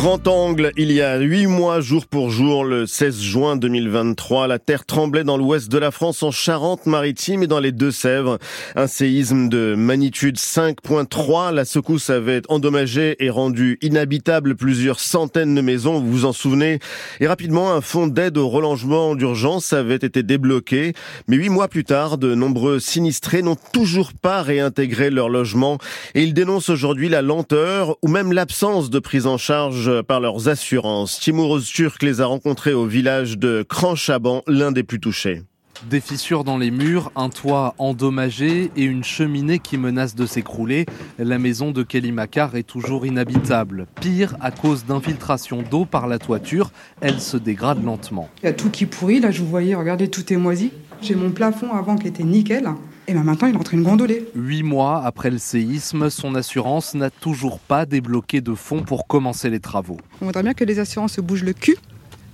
Grand angle, il y a huit mois, jour pour jour, le 16 juin 2023, la terre tremblait dans l'ouest de la France, en Charente-Maritime et dans les Deux-Sèvres. Un séisme de magnitude 5.3. La secousse avait endommagé et rendu inhabitable plusieurs centaines de maisons, vous vous en souvenez. Et rapidement, un fonds d'aide au relogement d'urgence avait été débloqué. Mais huit mois plus tard, de nombreux sinistrés n'ont toujours pas réintégré leur logement et ils dénoncent aujourd'hui la lenteur ou même l'absence de prise en charge par leurs assurances. Timur Turc les a rencontrés au village de Cranchaban, l'un des plus touchés. Des fissures dans les murs, un toit endommagé et une cheminée qui menace de s'écrouler. La maison de Kelly Macar est toujours inhabitable. Pire, à cause d'infiltration d'eau par la toiture, elle se dégrade lentement. Il y a tout qui pourrit, là je vous voyais, regardez, tout est moisi. J'ai mon plafond avant qui était nickel. Et bien maintenant, il est en train de gondoler. Huit mois après le séisme, son assurance n'a toujours pas débloqué de fonds pour commencer les travaux. On voudrait bien que les assurances se bougent le cul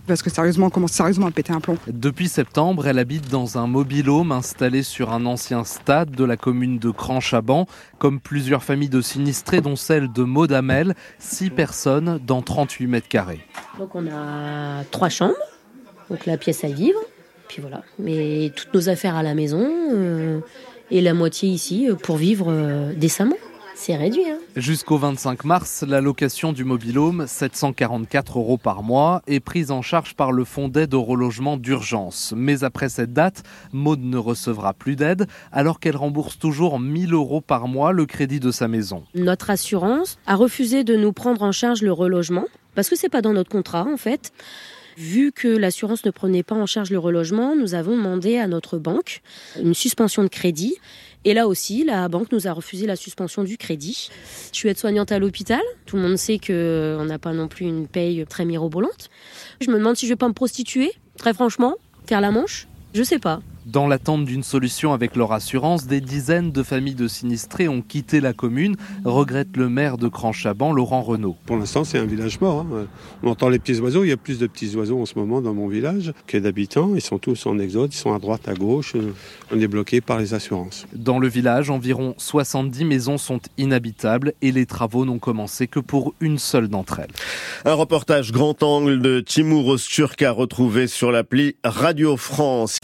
parce que sérieusement, on commence sérieusement à péter un plomb. Depuis septembre, elle habite dans un mobil-home installé sur un ancien stade de la commune de Cranchaban, comme plusieurs familles de sinistrés, dont celle de Maudamel, six personnes dans 38 mètres carrés. Donc on a trois chambres, donc la pièce à vivre, puis voilà. Mais toutes nos affaires à la maison euh, et la moitié ici euh, pour vivre euh, décemment. C'est réduit. Hein. Jusqu'au 25 mars, la location du mobilhome, 744 euros par mois, est prise en charge par le fonds d'aide au relogement d'urgence. Mais après cette date, Maud ne recevra plus d'aide alors qu'elle rembourse toujours 1000 euros par mois le crédit de sa maison. Notre assurance a refusé de nous prendre en charge le relogement parce que c'est pas dans notre contrat en fait. Vu que l'assurance ne prenait pas en charge le relogement, nous avons demandé à notre banque une suspension de crédit. Et là aussi, la banque nous a refusé la suspension du crédit. Je suis aide-soignante à l'hôpital. Tout le monde sait qu'on n'a pas non plus une paye très mirobolante. Je me demande si je vais pas me prostituer, très franchement, faire la manche. Je sais pas. Dans l'attente d'une solution avec leur assurance, des dizaines de familles de sinistrés ont quitté la commune, regrette le maire de Cranchaban, Laurent Renault. Pour l'instant, c'est un village mort. Hein. On entend les petits oiseaux. Il y a plus de petits oiseaux en ce moment dans mon village que d'habitants. Ils sont tous en exode, ils sont à droite, à gauche. On est bloqué par les assurances. Dans le village, environ 70 maisons sont inhabitables et les travaux n'ont commencé que pour une seule d'entre elles. Un reportage grand angle de Timur Osturk à retrouver sur l'appli Radio France.